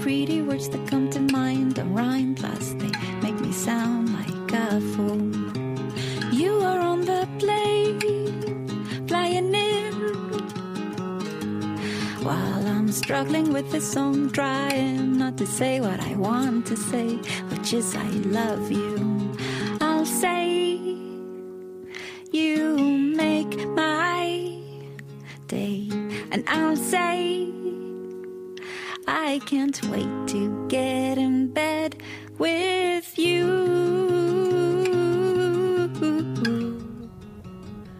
pretty words that come to mind don't rhyme, plus they make me sound like a fool. You are on the plane, flying in. While I'm struggling with this song, trying not to say what I want to say, which is I love you. Can't wait to get in bed with you.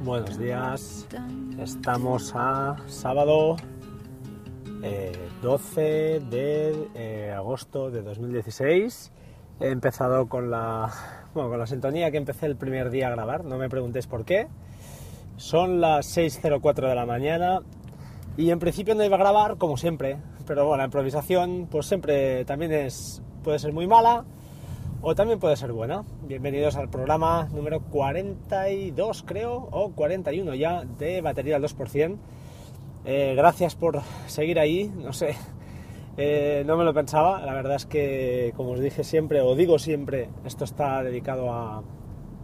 Buenos días, estamos a sábado eh, 12 de eh, agosto de 2016. He empezado con la, bueno, con la sintonía que empecé el primer día a grabar, no me preguntéis por qué. Son las 6.04 de la mañana y en principio no iba a grabar como siempre, pero bueno, la improvisación pues siempre también es, puede ser muy mala o también puede ser buena. Bienvenidos al programa número 42 creo, o 41 ya, de batería al 2%. Eh, gracias por seguir ahí, no sé, eh, no me lo pensaba, la verdad es que como os dije siempre, o digo siempre, esto está dedicado a,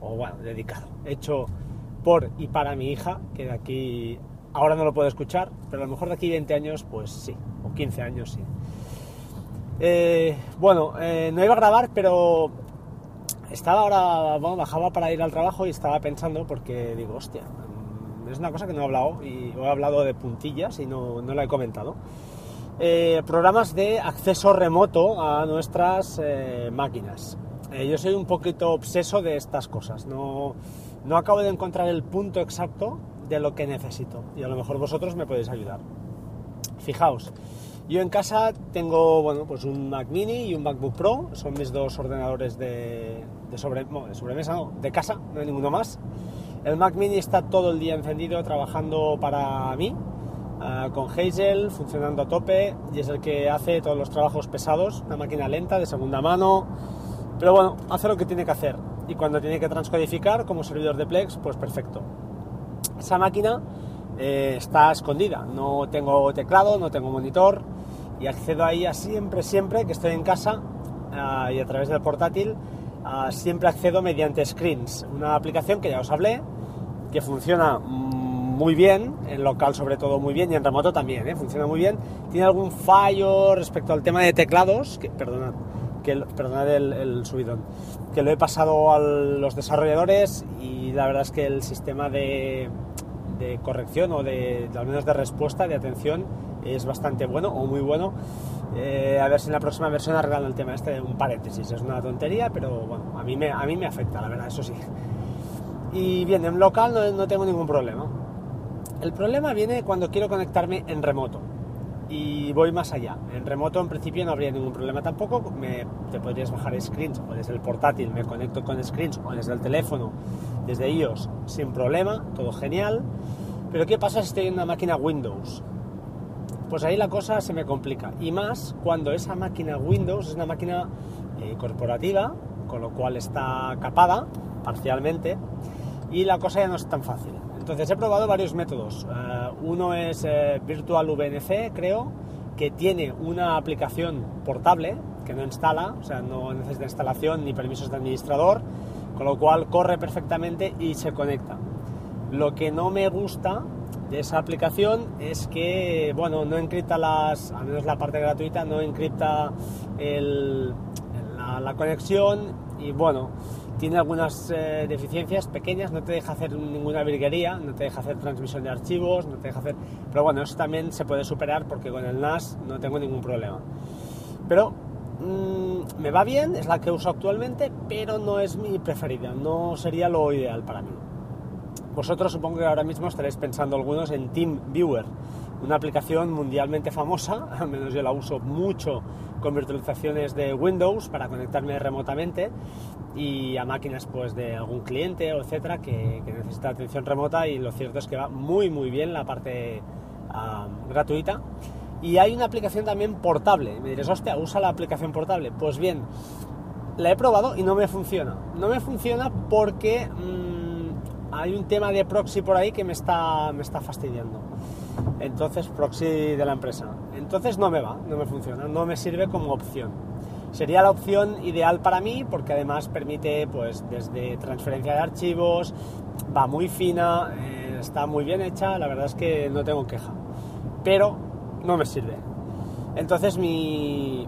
o bueno, dedicado, hecho por y para mi hija, que de aquí, ahora no lo puedo escuchar, pero a lo mejor de aquí 20 años, pues sí, o 15 años sí. Eh, bueno, eh, no iba a grabar, pero estaba ahora, bueno, bajaba para ir al trabajo y estaba pensando, porque digo, hostia, es una cosa que no he hablado y he hablado de puntillas y no, no la he comentado. Eh, programas de acceso remoto a nuestras máquinas. Yo soy un poquito obseso de estas cosas. No, no acabo de encontrar el punto exacto de lo que necesito y a lo mejor vosotros me podéis ayudar. Fijaos, yo en casa tengo bueno, pues un Mac Mini y un MacBook Pro, son mis dos ordenadores de, sobre, bueno, de sobremesa, no, de casa, no hay ninguno más. El Mac Mini está todo el día encendido trabajando para mí, uh, con Hazel, funcionando a tope, y es el que hace todos los trabajos pesados, una máquina lenta, de segunda mano, pero bueno, hace lo que tiene que hacer. Y cuando tiene que transcodificar como servidor de Plex, pues perfecto. Esa máquina eh, está escondida, no tengo teclado, no tengo monitor, y accedo a siempre, siempre que estoy en casa uh, y a través del portátil, uh, siempre accedo mediante Screens, una aplicación que ya os hablé, que funciona muy bien, en local sobre todo muy bien y en remoto también, ¿eh? funciona muy bien. Tiene algún fallo respecto al tema de teclados, que perdonad, que, perdonad el, subidón, que lo he pasado a los desarrolladores y la verdad es que el sistema de, corrección o de, al menos de respuesta, de atención, es bastante bueno o muy bueno. Eh, a ver si en la próxima versión arreglan el tema este, un paréntesis, es una tontería, pero bueno, a mí me, a mí me afecta, la verdad, eso sí. Y bien, en local no tengo ningún problema. El problema viene cuando quiero conectarme en remoto. Y voy más allá. En remoto en principio no habría ningún problema tampoco. Me, te podrías bajar screens o desde el portátil me conecto con screens o desde el teléfono, desde iOS, sin problema, todo genial. Pero ¿qué pasa si estoy en una máquina Windows? Pues ahí la cosa se me complica. Y más cuando esa máquina Windows es una máquina eh, corporativa, con lo cual está capada parcialmente, y la cosa ya no es tan fácil. Entonces he probado varios métodos. Uh, uno es eh, Virtual VNC, creo, que tiene una aplicación portable que no instala, o sea, no necesita instalación ni permisos de administrador, con lo cual corre perfectamente y se conecta. Lo que no me gusta de esa aplicación es que, bueno, no encripta las, al menos la parte gratuita, no encripta el, la conexión y, bueno, tiene algunas eh, deficiencias pequeñas, no te deja hacer ninguna virguería, no te deja hacer transmisión de archivos, no te deja hacer... Pero bueno, eso también se puede superar porque con el NAS no tengo ningún problema. Pero mmm, me va bien, es la que uso actualmente, pero no es mi preferida, no sería lo ideal para mí. Vosotros supongo que ahora mismo estaréis pensando algunos en TeamViewer, una aplicación mundialmente famosa, al menos yo la uso mucho con virtualizaciones de Windows para conectarme remotamente y a máquinas pues de algún cliente o etcétera que, que, necesita atención remota y lo cierto es que va muy muy bien la parte uh, gratuita. Y hay una aplicación también portable. Me diréis hostia usa la aplicación portable pues bien la he probado y no me funciona. No me funciona porque mmm, hay un tema de proxy por ahí que me está, me está fastidiando. Entonces, proxy de la empresa. Entonces no me va, no me funciona, no me sirve como opción. Sería la opción ideal para mí porque además permite, pues, desde transferencia de archivos, va muy fina, eh, está muy bien hecha, la verdad es que no tengo queja. Pero no me sirve. Entonces mi,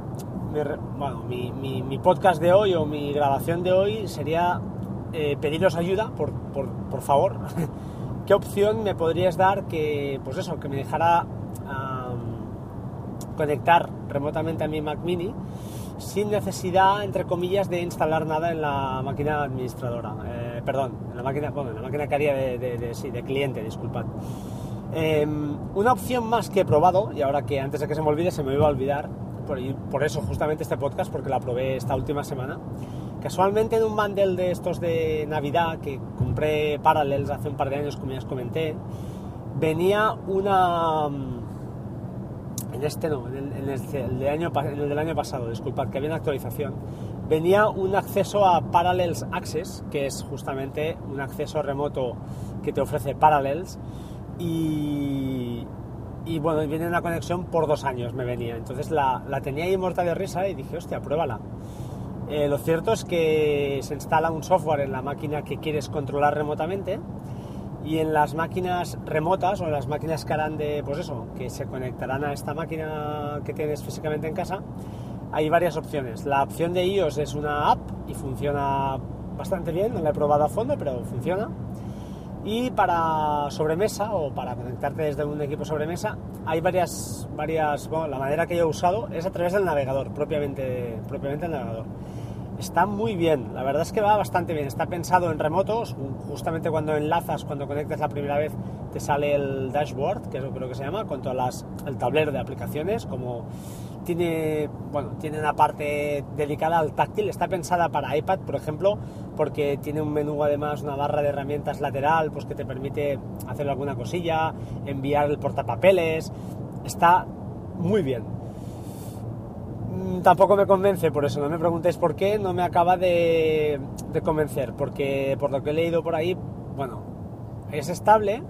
mi, podcast de hoy o mi grabación de hoy sería eh, pediros ayuda, por, por, favor. ¿Qué opción me podrías dar que, pues eso, que me dejara conectar remotamente a mi Mac Mini sin necesidad, entre comillas, de instalar nada en la máquina administradora. Eh, perdón, en la máquina, bueno, en la máquina que haría de, de, de cliente, disculpad. Em, una opción más que he probado, y ahora que antes de que se me olvide se me iba a olvidar, por, por eso justamente este podcast, porque la probé esta última semana, casualmente en un bundle de estos de Navidad que compré Parallels hace un par de años, como ya os comenté, venía una... En este no, en el, año, en el del año pasado, disculpad, que había una actualización. Venía un acceso a Parallels Access, que es justamente un acceso remoto que te ofrece Parallels y, y bueno, viene una conexión por dos años, me venía. Entonces la, la tenía ahí muerta de risa y dije, hostia, pruébala. Eh, lo cierto es que se instala un software en la máquina que quieres controlar remotamente y en las máquinas remotas o en las máquinas que harán de, pues eso, que se conectarán a esta máquina que tienes físicamente en casa, hay varias opciones. La opción de iOS es una app y funciona bastante bien, no la he probado a fondo, pero funciona. Y para sobremesa o para conectarte desde un equipo sobremesa hay varias, varias bueno, la manera que yo he usado es a través del navegador, propiamente, propiamente el navegador. Está muy bien, la verdad es que va bastante bien, está pensado en remotos, justamente cuando enlazas, cuando conectas la primera vez te sale el dashboard, que es lo que se llama, con todas el tablero de aplicaciones, como tiene, bueno, tiene una parte dedicada al táctil, está pensada para iPad, por ejemplo, porque tiene un menú además, una barra de herramientas lateral, pues que te permite hacer alguna cosilla, enviar el portapapeles, está muy bien. Mm, tampoco me convence, por eso no me preguntéis por qué, no me acaba de, de convencer, porque por lo que he leído por ahí, bueno, es estable,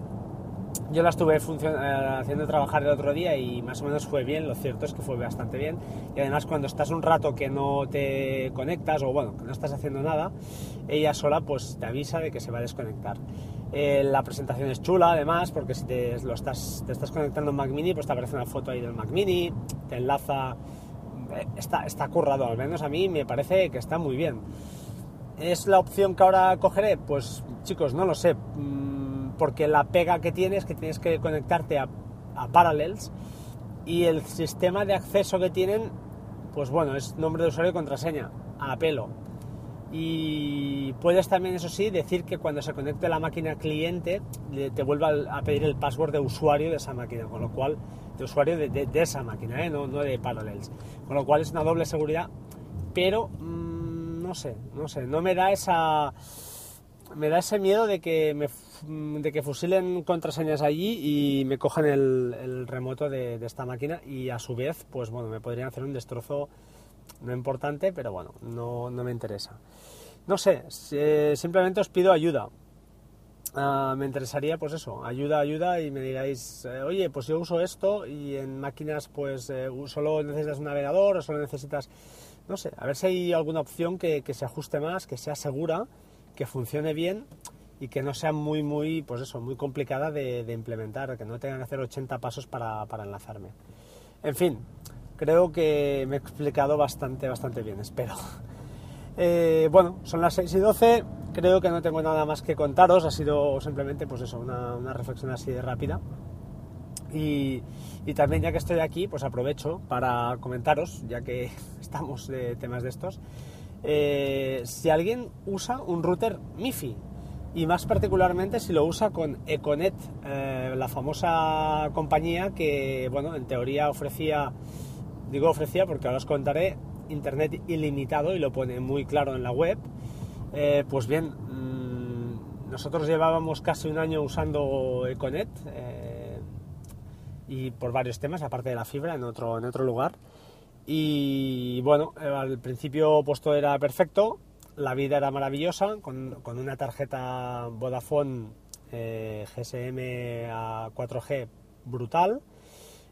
yo la estuve eh, haciendo trabajar el otro día y más o menos fue bien, lo cierto es que fue bastante bien. Y además cuando estás un rato que no te conectas o bueno, que no estás haciendo nada, ella sola pues te avisa de que se va a desconectar. Eh, la presentación es chula además porque si te, lo estás, te estás conectando en Mac Mini pues te aparece una foto ahí del Mac Mini, te enlaza, eh, está, está currado, al menos a mí me parece que está muy bien. ¿Es la opción que ahora cogeré? Pues chicos, no lo sé mm, porque la pega que tienes es que tienes que conectarte a, Parallels y el sistema de acceso que tienen, pues bueno, es nombre de usuario y contraseña, a pelo. Y puedes también, eso sí, decir que cuando se conecte la máquina cliente te vuelva a pedir el password de usuario de esa máquina, con lo cual, de usuario de, esa máquina, ¿eh? no, no, de Parallels. Con lo cual es una doble seguridad, pero mm, no sé, no sé, no me da esa me da ese miedo de que me de que fusilen contraseñas allí y me cojan el, remoto de, esta máquina y a su vez, pues bueno, me podrían hacer un destrozo no importante, pero bueno, no, me interesa. No sé, simplemente os pido ayuda. Ah, me interesaría, pues eso, ayuda, ayuda y me digáis, eh, oye, pues yo uso esto y en máquinas, pues eh, solo necesitas un navegador o solo necesitas, no sé, a ver si hay alguna opción que, que se ajuste más, que sea segura que funcione bien y que no sea muy, muy, pues eso, muy complicada de, implementar, que no tengan que hacer 80 pasos para, enlazarme. En fin, creo que me he explicado bastante, bastante bien, espero. Eh, bueno, son las 6 y 12, creo que no tengo nada más que contaros, ha sido simplemente, pues eso, una, reflexión así de rápida. Y, también ya que estoy aquí, pues aprovecho para comentaros, ya que estamos de temas de estos, eh, si alguien usa un router MIFI y más particularmente si lo usa con Econet, eh, la famosa compañía que, bueno, en teoría ofrecía, digo ofrecía porque ahora os contaré, internet ilimitado y lo pone muy claro en la web. Eh, pues bien, mm, nosotros llevábamos casi un año usando Econet y por varios temas, aparte de la fibra, en otro, en otro lugar. Y bueno, al principio pues todo era perfecto, la vida era maravillosa, con, una tarjeta Vodafone eh, GSM a 4G brutal,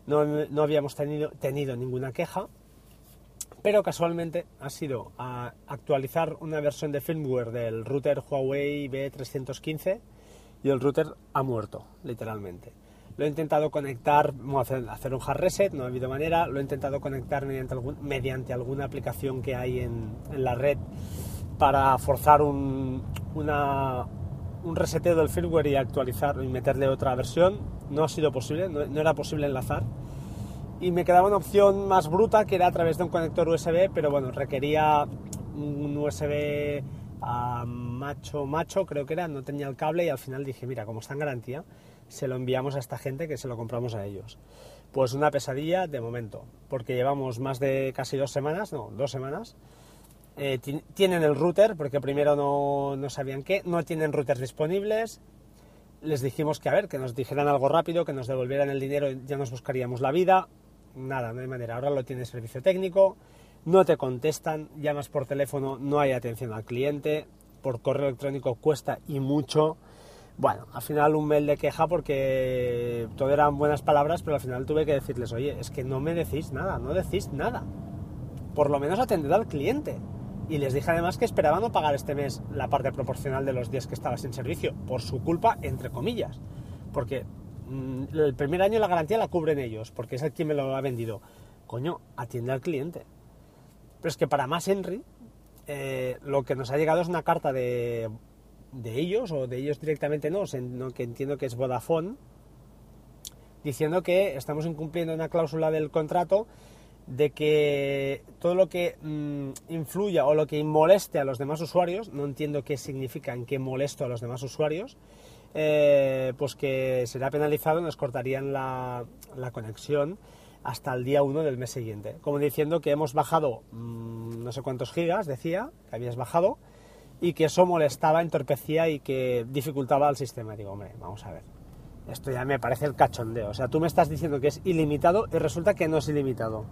no, habíamos tenido, tenido ninguna queja, pero casualmente ha sido a actualizar una versión de firmware del router Huawei B315 y el router ha muerto, literalmente. Lo he intentado conectar, hacer, un hard reset, no ha habido manera. Lo he intentado conectar mediante, mediante alguna aplicación que hay en, la red para forzar un, un reseteo del firmware y actualizar y meterle otra versión. No ha sido posible, no, era posible enlazar. Y me quedaba una opción más bruta que era a través de un conector USB, pero bueno, requería un USB a macho macho, creo que era, no tenía el cable y al final dije, mira, como está en garantía, se lo enviamos a esta gente que se lo compramos a ellos. Pues una pesadilla de momento, porque llevamos más de casi dos semanas, no, dos semanas. Eh, tienen el router, porque primero no, no sabían qué, no tienen routers disponibles. Les dijimos que a ver, que nos dijeran algo rápido, que nos devolvieran el dinero, ya nos buscaríamos la vida. Nada, no hay manera. Ahora lo tiene servicio técnico, no te contestan, llamas por teléfono, no hay atención al cliente, por correo electrónico cuesta y mucho. Bueno, al final un mail de queja porque todo eran buenas palabras, pero al final tuve que decirles, oye, es que no me decís nada, no decís nada. Por lo menos atended al cliente. Y les dije además que esperaban no pagar este mes la parte proporcional de los días que estaba sin servicio, por su culpa, entre comillas. Porque mm, el primer año la garantía la cubren ellos, porque es el quien me lo ha vendido. Coño, atiende al cliente. Pero es que para más Henry, eh, lo que nos ha llegado es una carta de de ellos, o de ellos directamente no, que entiendo que es Vodafone, diciendo que estamos incumpliendo una cláusula del contrato de que todo lo que mm, influya o lo que moleste a los demás usuarios, no entiendo qué significa en qué molesto a los demás usuarios, eh, pues que será penalizado, nos cortarían la, conexión hasta el día 1 del mes siguiente. Como diciendo que hemos bajado mm, no sé cuántos gigas, decía, que habías bajado, y que eso molestaba, entorpecía y que dificultaba al sistema. Digo, hombre, vamos a ver. Esto ya me parece el cachondeo. O sea, tú me estás diciendo que es ilimitado y resulta que no es ilimitado.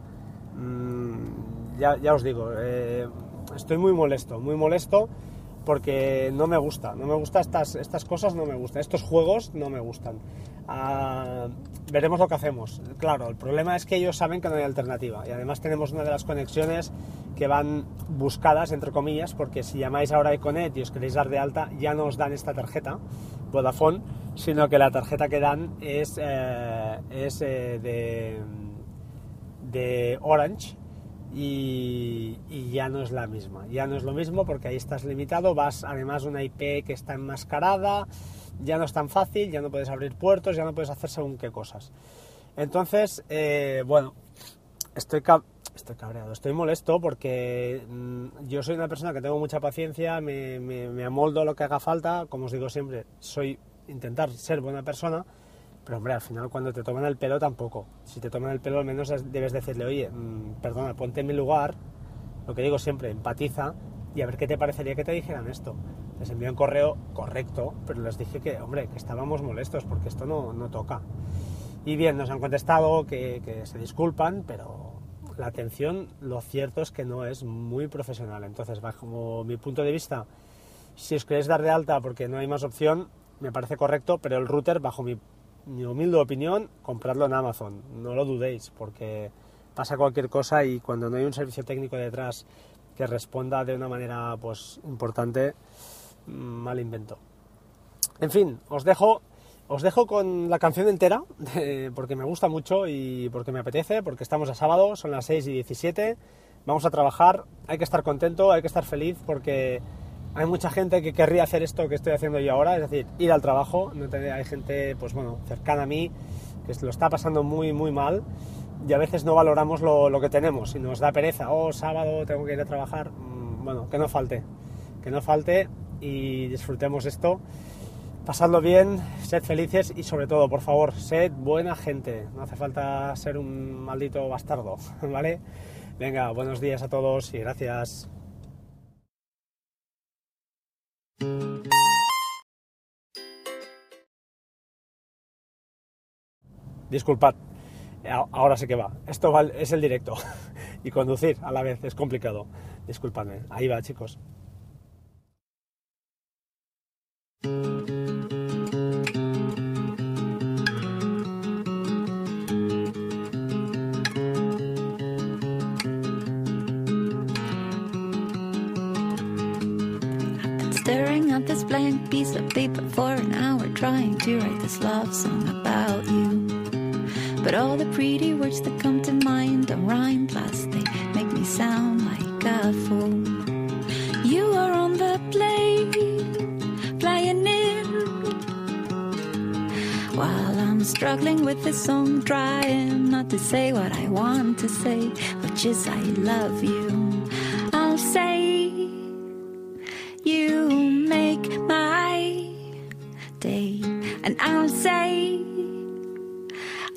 Mm, ya, os digo, eh, estoy muy molesto, muy molesto porque no me gusta, no me gusta estas, estas cosas, no me gustan, estos juegos no me gustan. Ah, veremos lo que hacemos. Claro, el problema es que ellos saben que no hay alternativa y además tenemos una de las conexiones que van buscadas, entre comillas, porque si llamáis ahora a Econet y os queréis dar de alta, ya no os dan esta tarjeta, Vodafone, sino que la tarjeta que dan es, eh, es eh, de, de Orange, y, ya no es la misma. Ya no es lo mismo porque ahí estás limitado, vas además una IP que está enmascarada, ya no es tan fácil, ya no puedes abrir puertos, ya no puedes hacer según qué cosas. Entonces, eh, bueno, estoy, estoy cabreado, estoy molesto porque mm, yo soy una persona que tengo mucha paciencia, me, me, amoldo a lo que haga falta, como os digo siempre, soy intentar ser buena persona pero hombre, al final cuando te toman el pelo tampoco. Si te toman el pelo al menos debes decirle, oye, mm, perdona, ponte en mi lugar, lo que digo siempre, empatiza y a ver qué te parecería que te dijeran esto. Les envié un correo correcto, pero les dije que, hombre, que estábamos molestos porque esto no, no toca. Y bien, nos han contestado que, que se disculpan, pero la atención, lo cierto es que no es muy profesional. Entonces, bajo mi punto de vista, si os queréis dar de alta porque no hay más opción, me parece correcto, pero el router, bajo mi mi humilde opinión, compradlo en Amazon. No lo dudéis, porque pasa cualquier cosa y cuando no hay un servicio técnico detrás que responda de una manera pues importante, mm, mal invento. En fin, os dejo, os dejo con la canción entera, porque me gusta mucho y porque me apetece, porque estamos a sábado, son las 6 y 17, vamos a trabajar, hay que estar contento, hay que estar feliz, porque hay mucha gente que querría hacer esto que estoy haciendo yo ahora, es decir, ir al trabajo. Hay gente, pues bueno, cercana a mí que lo está pasando muy, muy mal y a veces no valoramos lo, que tenemos y nos da pereza. Oh, sábado tengo que ir a trabajar. Mm, bueno, que no falte, que no falte y disfrutemos esto. Pasadlo bien, sed felices y sobre todo, por favor, sed buena gente. No hace falta ser un maldito bastardo, ¿vale? Venga, buenos días a todos y gracias. disculpad, ahora sé que va. Esto va, es el directo. y conducir a la vez es complicado. Disculpadme. Ahí va, chicos. Staring at this blank piece of paper for an hour, trying to write this love song about you. But all the pretty words that come to mind don't rhyme, plus they make me sound like a fool. You are on the plane, flying in. While I'm struggling with this song, trying not to say what I want to say, which is I love you. I'll say, You make my day, and I'll say,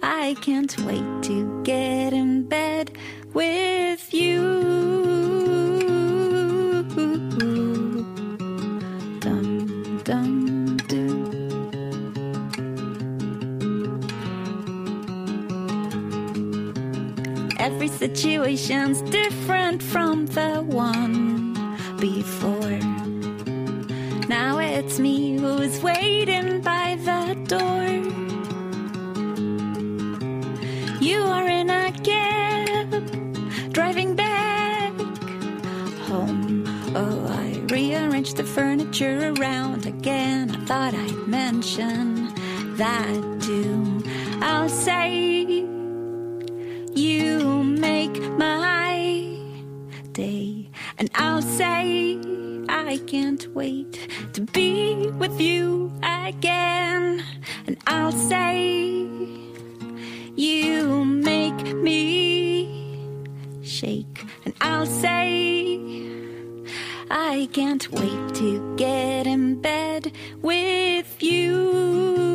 I can't wait to get in bed with you. Dum dum doo. Every situation's different from the one before. Now it's me who's waiting by the door. You are in a cab, driving back home. Oh, I rearranged the furniture around again. I thought I'd mention that too. I'll say, You make my day, and I'll say, I can't wait to be with you again. And I'll say, you make me shake, and I'll say, I can't wait to get in bed with you.